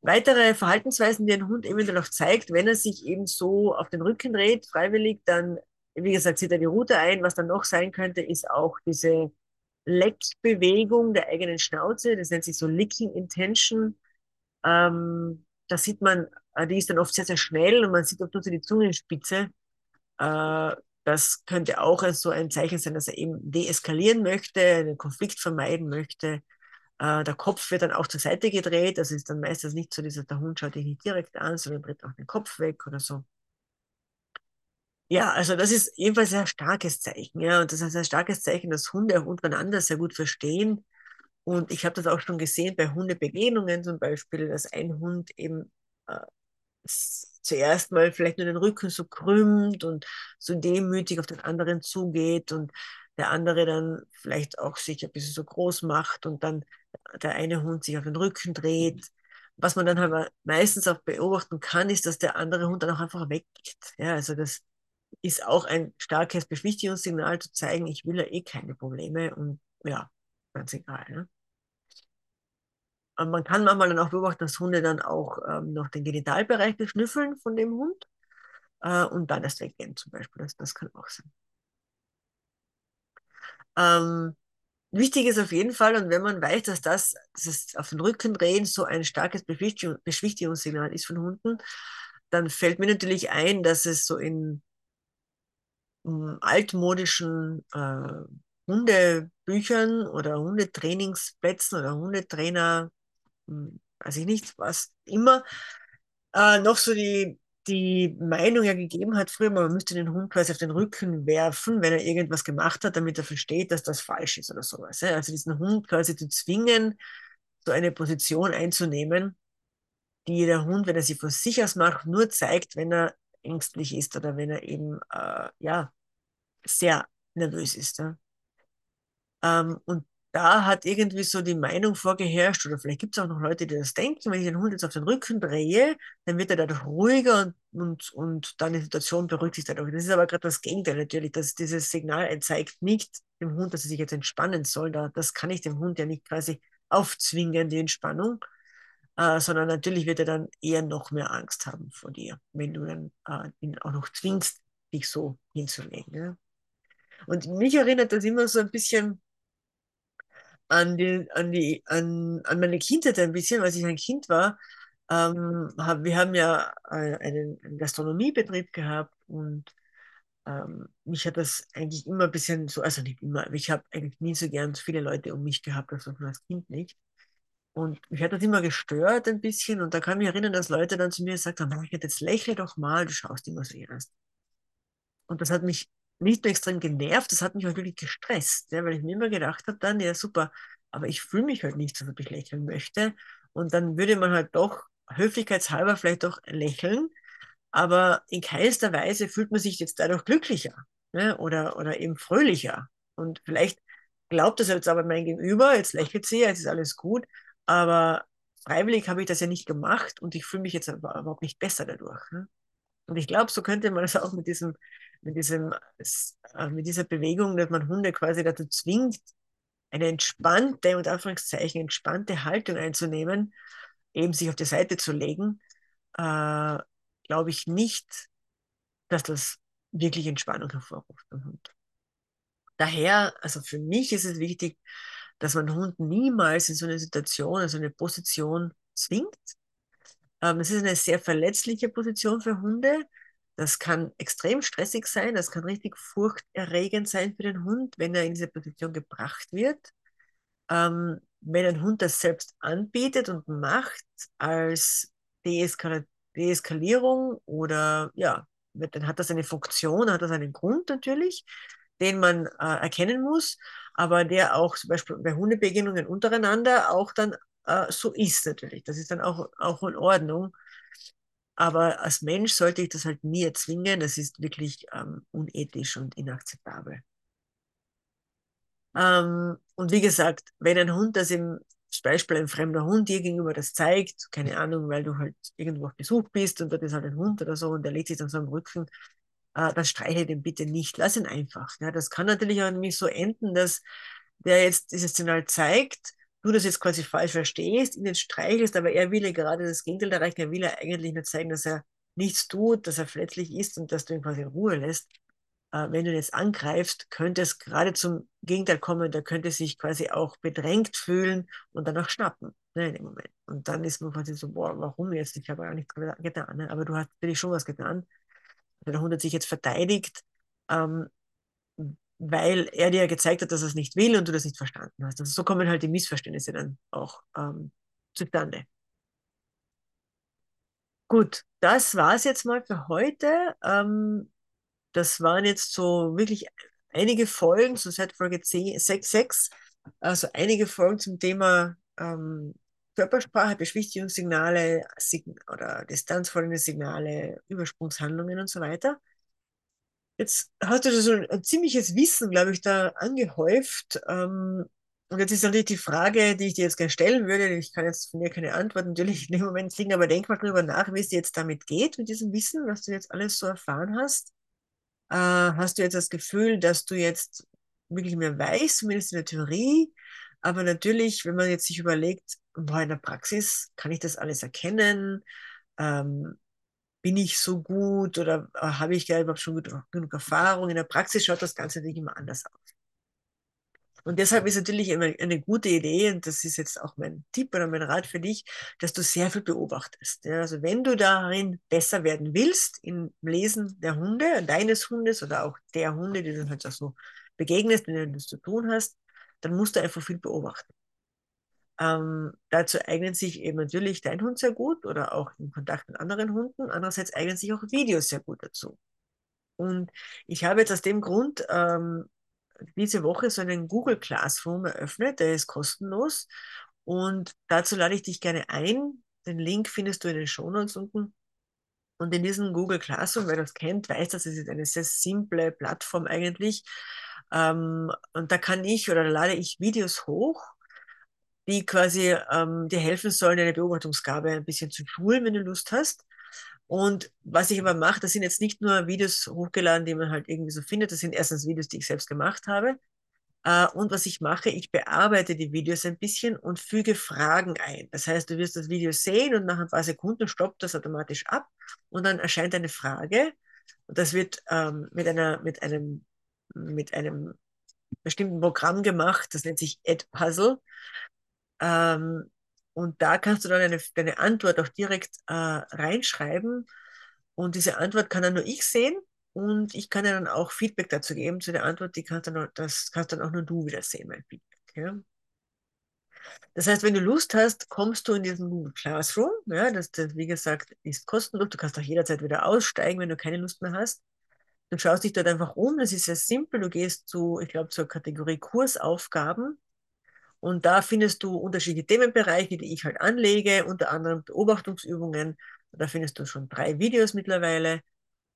Weitere Verhaltensweisen, die ein Hund eventuell auch zeigt, wenn er sich eben so auf den Rücken dreht, freiwillig, dann wie gesagt, zieht er die Route ein. Was dann noch sein könnte, ist auch diese Leckbewegung der eigenen Schnauze. Das nennt sich so Licking Intention. Ähm, da sieht man, äh, die ist dann oft sehr, sehr schnell und man sieht oft nur so die Zungenspitze. Äh, das könnte auch so ein Zeichen sein, dass er eben deeskalieren möchte, einen Konflikt vermeiden möchte. Äh, der Kopf wird dann auch zur Seite gedreht. Das ist dann meistens nicht so, dieser, der Hund schaut dich nicht direkt an, sondern dreht auch den Kopf weg oder so. Ja, also das ist jedenfalls ein sehr starkes Zeichen. Ja, und das ist ein starkes Zeichen, dass Hunde auch untereinander sehr gut verstehen. Und ich habe das auch schon gesehen bei Hundebegegnungen zum Beispiel, dass ein Hund eben äh, zuerst mal vielleicht nur den Rücken so krümmt und so demütig auf den anderen zugeht und der andere dann vielleicht auch sich ein bisschen so groß macht und dann der eine Hund sich auf den Rücken dreht. Was man dann halt meistens auch beobachten kann, ist, dass der andere Hund dann auch einfach weggeht. Ja, also das ist auch ein starkes Beschwichtigungssignal zu zeigen, ich will ja eh keine Probleme und ja, ganz egal. Ne? Aber man kann manchmal dann auch beobachten, dass Hunde dann auch ähm, noch den Genitalbereich beschnüffeln von dem Hund äh, und dann erst weggehen zum Beispiel. Das, das kann auch sein. Ähm, wichtig ist auf jeden Fall, und wenn man weiß, dass das, das auf den Rücken drehen so ein starkes Beschwichtigung, Beschwichtigungssignal ist von Hunden, dann fällt mir natürlich ein, dass es so in altmodischen äh, Hundebüchern oder Hundetrainingsplätzen oder Hundetrainer, weiß ich nicht, was immer, äh, noch so die, die Meinung ja gegeben hat, früher man müsste den Hund quasi auf den Rücken werfen, wenn er irgendwas gemacht hat, damit er versteht, dass das falsch ist oder sowas. Ja? Also diesen Hund quasi zu zwingen, so eine Position einzunehmen, die der Hund, wenn er sie von sich aus macht, nur zeigt, wenn er ängstlich ist oder wenn er eben äh, ja, sehr nervös ist. Ja. Ähm, und da hat irgendwie so die Meinung vorgeherrscht, oder vielleicht gibt es auch noch Leute, die das denken, wenn ich den Hund jetzt auf den Rücken drehe, dann wird er dadurch ruhiger und, und, und dann die Situation sich dadurch. Das ist aber gerade das Gegenteil natürlich, dass dieses Signal zeigt nicht dem Hund, dass er sich jetzt entspannen soll. Da, das kann ich dem Hund ja nicht quasi aufzwingen, die Entspannung, äh, sondern natürlich wird er dann eher noch mehr Angst haben vor dir, wenn du dann äh, ihn auch noch zwingst, dich so hinzulegen. Ja? Und mich erinnert das immer so ein bisschen an die, an die, an, an meine Kindheit ein bisschen, als ich ein Kind war. Ähm, hab, wir haben ja einen, einen Gastronomiebetrieb gehabt und ähm, mich hat das eigentlich immer ein bisschen so, also nicht immer, ich habe eigentlich nie so gern so viele Leute um mich gehabt, als als Kind nicht. Und mich hat das immer gestört ein bisschen. Und da kann ich mich erinnern, dass Leute dann zu mir gesagt haben, jetzt lächle doch mal, du schaust immer so ernst. Und das hat mich nicht nur extrem genervt, das hat mich auch wirklich gestresst, ja, weil ich mir immer gedacht habe, dann, ja super, aber ich fühle mich halt nicht so, wie ich lächeln möchte. Und dann würde man halt doch höflichkeitshalber vielleicht doch lächeln, aber in keinster Weise fühlt man sich jetzt dadurch glücklicher ne? oder, oder eben fröhlicher. Und vielleicht glaubt das jetzt aber mein Gegenüber, jetzt lächelt sie, jetzt ist alles gut, aber freiwillig habe ich das ja nicht gemacht und ich fühle mich jetzt überhaupt nicht besser dadurch. Ne? Und ich glaube, so könnte man das auch mit diesem, mit diesem, äh, mit dieser Bewegung, dass man Hunde quasi dazu zwingt, eine entspannte und Anführungszeichen entspannte Haltung einzunehmen, eben sich auf die Seite zu legen, äh, glaube ich nicht, dass das wirklich Entspannung hervorruft beim Hund. Daher, also für mich ist es wichtig, dass man Hund niemals in so eine Situation, also eine Position zwingt. Ähm, es ist eine sehr verletzliche Position für Hunde. Das kann extrem stressig sein, das kann richtig furchterregend sein für den Hund, wenn er in diese Position gebracht wird. Ähm, wenn ein Hund das selbst anbietet und macht als Deeskal Deeskalierung oder ja, dann hat das eine Funktion, hat das einen Grund natürlich, den man äh, erkennen muss, aber der auch zum Beispiel bei Hundebegegnungen untereinander auch dann äh, so ist natürlich. Das ist dann auch, auch in Ordnung. Aber als Mensch sollte ich das halt nie erzwingen. Das ist wirklich ähm, unethisch und inakzeptabel. Ähm, und wie gesagt, wenn ein Hund das im zum Beispiel ein fremder Hund dir gegenüber das zeigt, keine Ahnung, weil du halt irgendwo auf Besuch bist und dort ist halt ein Hund oder so und der legt sich dann so am Rücken, äh, dann streiche den bitte nicht, lass ihn einfach. Ja, das kann natürlich auch nämlich so enden, dass der jetzt dieses Signal zeigt, du das jetzt quasi falsch verstehst, ihn jetzt streichelst, aber er will ja gerade das Gegenteil erreichen, er will ja eigentlich nur zeigen, dass er nichts tut, dass er verletzlich ist und dass du ihn quasi in Ruhe lässt äh, wenn du ihn jetzt angreifst, könnte es gerade zum Gegenteil kommen, der könnte sich quasi auch bedrängt fühlen und dann auch schnappen ne, in dem Moment. Und dann ist man quasi so, boah, warum jetzt? Ich habe ja nichts getan, ne? aber du hast natürlich schon was getan. Der Hund hat sich jetzt verteidigt, ähm, weil er dir gezeigt hat, dass er es nicht will und du das nicht verstanden hast. Also so kommen halt die Missverständnisse dann auch ähm, zustande. Gut, das war es jetzt mal für heute. Ähm, das waren jetzt so wirklich einige Folgen, so seit Folge 10, 6, 6, also einige Folgen zum Thema ähm, Körpersprache, Beschwichtigungssignale Sign oder distanzfolgende Signale, Übersprungshandlungen und so weiter. Jetzt hast du so ein, ein ziemliches Wissen, glaube ich, da angehäuft. Ähm, und jetzt ist natürlich die Frage, die ich dir jetzt gerne stellen würde. Ich kann jetzt von dir keine Antwort natürlich in dem Moment kriegen, aber denk mal drüber nach, wie es dir jetzt damit geht, mit diesem Wissen, was du jetzt alles so erfahren hast. Äh, hast du jetzt das Gefühl, dass du jetzt wirklich mehr weißt, zumindest in der Theorie? Aber natürlich, wenn man jetzt sich überlegt, boah, in der Praxis kann ich das alles erkennen? Ähm, bin ich so gut oder äh, habe ich überhaupt schon genug Erfahrung? In der Praxis schaut das Ganze natürlich immer anders aus. Und deshalb ist natürlich eine, eine gute Idee, und das ist jetzt auch mein Tipp oder mein Rat für dich, dass du sehr viel beobachtest. Ja, also wenn du darin besser werden willst, im Lesen der Hunde, deines Hundes oder auch der Hunde, die du halt auch so begegnest, denen du es zu tun hast, dann musst du einfach viel beobachten. Ähm, dazu eignet sich eben natürlich dein Hund sehr gut oder auch im Kontakt mit anderen Hunden. Andererseits eignen sich auch Videos sehr gut dazu. Und ich habe jetzt aus dem Grund ähm, diese Woche so einen Google Classroom eröffnet, der ist kostenlos. Und dazu lade ich dich gerne ein. Den Link findest du in den Shownotes unten. Und in diesem Google Classroom, wer das kennt, weiß, dass es ist eine sehr simple Plattform eigentlich. Ähm, und da kann ich oder lade ich Videos hoch, die quasi ähm, dir helfen sollen, deine Beobachtungsgabe ein bisschen zu schulen, wenn du Lust hast. Und was ich aber mache, das sind jetzt nicht nur Videos hochgeladen, die man halt irgendwie so findet, das sind erstens Videos, die ich selbst gemacht habe. Äh, und was ich mache, ich bearbeite die Videos ein bisschen und füge Fragen ein. Das heißt, du wirst das Video sehen und nach ein paar Sekunden stoppt das automatisch ab und dann erscheint eine Frage. Und das wird ähm, mit, einer, mit, einem, mit einem bestimmten Programm gemacht, das nennt sich Edpuzzle. Ähm, und da kannst du dann eine, deine Antwort auch direkt äh, reinschreiben. Und diese Antwort kann dann nur ich sehen. Und ich kann dir dann auch Feedback dazu geben zu der Antwort. Die kannst dann, das kannst dann auch nur du wieder sehen, mein Feedback. Ja? Das heißt, wenn du Lust hast, kommst du in diesen Google Classroom. Ja, das, das, wie gesagt, ist kostenlos. Du kannst auch jederzeit wieder aussteigen, wenn du keine Lust mehr hast. Du schaust dich dort einfach um, das ist sehr simpel. Du gehst zu, ich glaube, zur Kategorie Kursaufgaben und da findest du unterschiedliche Themenbereiche, die ich halt anlege, unter anderem Beobachtungsübungen. Da findest du schon drei Videos mittlerweile.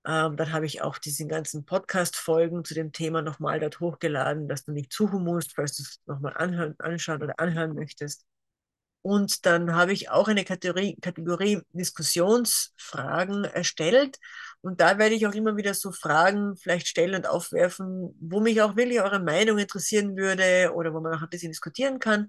Ähm, dann habe ich auch diese ganzen Podcast-Folgen zu dem Thema nochmal dort hochgeladen, dass du nicht suchen musst, falls du es nochmal anschauen oder anhören möchtest. Und dann habe ich auch eine Kategorie, Kategorie Diskussionsfragen erstellt. Und da werde ich auch immer wieder so Fragen vielleicht stellen und aufwerfen, wo mich auch wirklich eure Meinung interessieren würde oder wo man auch ein bisschen diskutieren kann.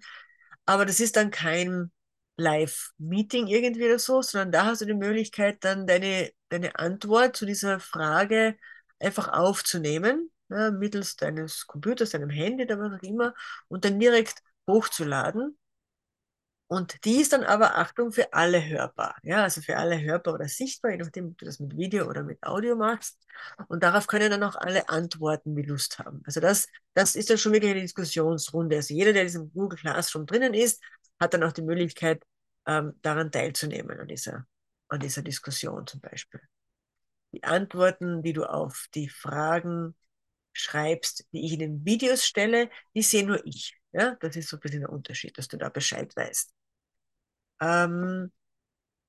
Aber das ist dann kein Live-Meeting irgendwie oder so, sondern da hast du die Möglichkeit, dann deine, deine Antwort zu dieser Frage einfach aufzunehmen, ja, mittels deines Computers, deinem Handy oder was auch immer, und dann direkt hochzuladen. Und die ist dann aber, Achtung, für alle hörbar. Ja, also für alle hörbar oder sichtbar, je nachdem, ob du das mit Video oder mit Audio machst. Und darauf können dann auch alle antworten, wie Lust haben. Also das, das ist dann schon wirklich eine Diskussionsrunde. Also jeder, der in diesem Google Classroom drinnen ist, hat dann auch die Möglichkeit, ähm, daran teilzunehmen, an dieser, an dieser Diskussion zum Beispiel. Die Antworten, die du auf die Fragen schreibst, die ich in den Videos stelle, die sehe nur ich. Ja, das ist so ein bisschen der Unterschied, dass du da Bescheid weißt. Ähm,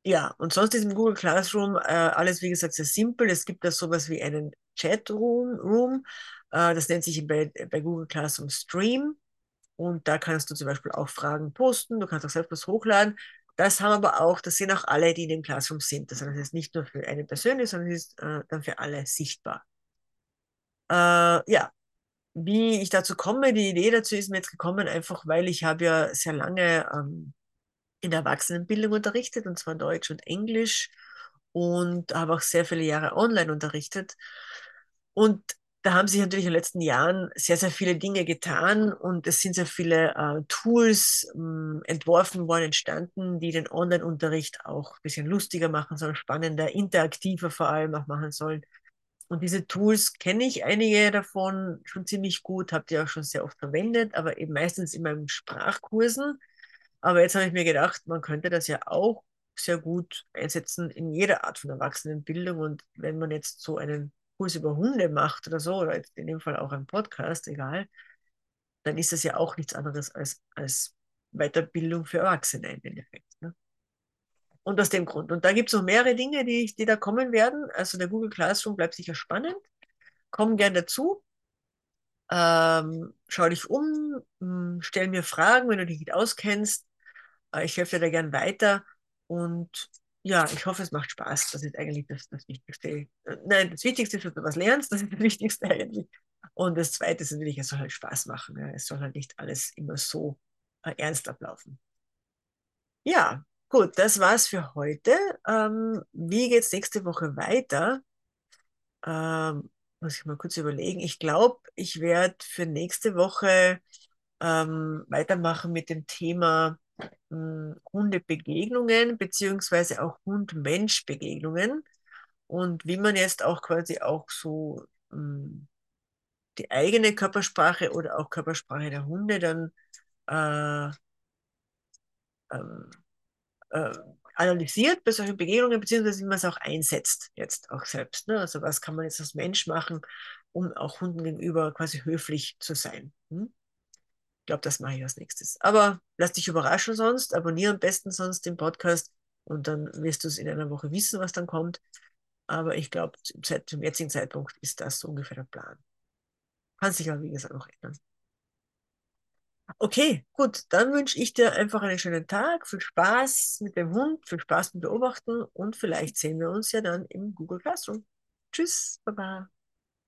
ja, und sonst ist im Google Classroom äh, alles, wie gesagt, sehr simpel. Es gibt da sowas wie einen Chatroom, Room, äh, das nennt sich bei, bei Google Classroom Stream. Und da kannst du zum Beispiel auch Fragen posten, du kannst auch selbst was hochladen. Das haben aber auch, das sehen auch alle, die in dem Classroom sind. Das heißt, es ist nicht nur für eine persönlich, sondern es ist äh, dann für alle sichtbar. Äh, ja, wie ich dazu komme, die Idee dazu ist mir jetzt gekommen, einfach weil ich habe ja sehr lange ähm, in der Erwachsenenbildung unterrichtet, und zwar Deutsch und Englisch und habe auch sehr viele Jahre online unterrichtet. Und da haben sich natürlich in den letzten Jahren sehr, sehr viele Dinge getan und es sind sehr viele äh, Tools äh, entworfen worden, entstanden, die den Online-Unterricht auch ein bisschen lustiger machen sollen, spannender, interaktiver vor allem auch machen sollen. Und diese Tools kenne ich einige davon schon ziemlich gut, habe die auch schon sehr oft verwendet, aber eben meistens in meinen Sprachkursen. Aber jetzt habe ich mir gedacht, man könnte das ja auch sehr gut einsetzen in jeder Art von Erwachsenenbildung. Und wenn man jetzt so einen Kurs über Hunde macht oder so, oder in dem Fall auch einen Podcast, egal, dann ist das ja auch nichts anderes als, als Weiterbildung für Erwachsene im Endeffekt. Ne? Und aus dem Grund. Und da gibt es noch mehrere Dinge, die, die da kommen werden. Also der Google Classroom bleibt sicher spannend. Komm gern dazu. Ähm, schau dich um, hm, stell mir Fragen, wenn du dich nicht auskennst. Äh, ich helfe dir da gern weiter. Und ja, ich hoffe, es macht Spaß. Das ist eigentlich das, das Wichtigste. Äh, nein, das Wichtigste ist, dass du was lernst. Das ist das Wichtigste eigentlich. Und das Zweite ist natürlich, es soll halt Spaß machen. Ja. Es soll halt nicht alles immer so äh, ernst ablaufen. Ja, gut, das war's für heute. Ähm, wie geht's nächste Woche weiter? Ähm, muss ich mal kurz überlegen. Ich glaube, ich werde für nächste Woche ähm, weitermachen mit dem Thema Hundebegegnungen beziehungsweise auch Hund-Mensch-Begegnungen und wie man jetzt auch quasi auch so hm, die eigene Körpersprache oder auch Körpersprache der Hunde dann äh, ähm, äh, analysiert bei solchen Begegnungen, beziehungsweise wie man es auch einsetzt, jetzt auch selbst. Ne? Also was kann man jetzt als Mensch machen, um auch Hunden gegenüber quasi höflich zu sein. Hm? Ich glaube, das mache ich als nächstes. Aber lass dich überraschen sonst, abonniere am besten sonst den Podcast und dann wirst du es in einer Woche wissen, was dann kommt. Aber ich glaube, zum, zum jetzigen Zeitpunkt ist das so ungefähr der Plan. Kann sich aber, wie gesagt, noch ändern. Okay, gut, dann wünsche ich dir einfach einen schönen Tag, viel Spaß mit dem Hund, viel Spaß mit Beobachten und vielleicht sehen wir uns ja dann im Google Classroom. Tschüss, Baba.